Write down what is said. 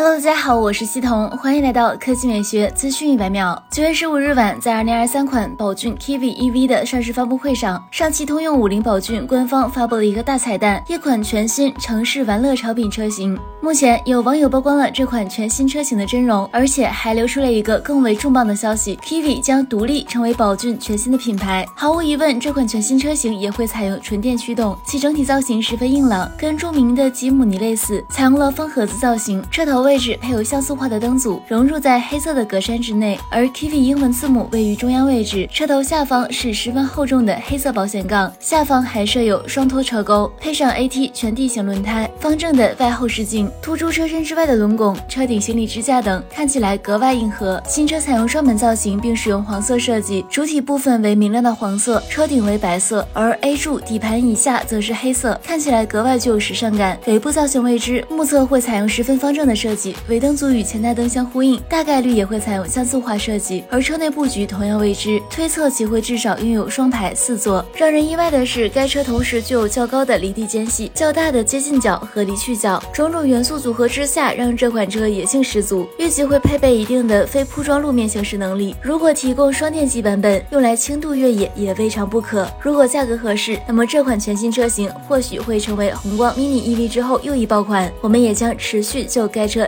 Hello，大家好，我是西彤，欢迎来到科技美学资讯一百秒。九月十五日晚，在二零二三款宝骏 Kiwi EV 的上市发布会上，上汽通用五菱宝骏官方发布了一个大彩蛋，一款全新城市玩乐潮品车型。目前有网友曝光了这款全新车型的真容，而且还流出了一个更为重磅的消息：Kiwi 将独立成为宝骏全新的品牌。毫无疑问，这款全新车型也会采用纯电驱动，其整体造型十分硬朗，跟著名的吉姆尼类似，采用了方盒子造型，车头。位置配有像素化的灯组，融入在黑色的格栅之内，而 Kiwi 英文字母位于中央位置，车头下方是十分厚重的黑色保险杠，下方还设有双托车钩，配上 AT 全地形轮胎，方正的外后视镜，突出车身之外的轮拱，车顶行李支架等看起来格外硬核。新车采用双门造型，并使用黄色设计，主体部分为明亮的黄色，车顶为白色，而 A 柱底盘以下则是黑色，看起来格外具有时尚感。尾部造型未知，目测会采用十分方正的设计。尾灯组与前大灯相呼应，大概率也会采用像素化设计，而车内布局同样未知，推测其会至少拥有双排四座。让人意外的是，该车同时具有较高的离地间隙、较大的接近角和离去角，种种元素组合之下，让这款车野性十足。预计会配备一定的非铺装路面行驶能力。如果提供双电机版本，用来轻度越野也未尝不可。如果价格合适，那么这款全新车型或许会成为宏光 mini EV 之后又一爆款。我们也将持续就该车。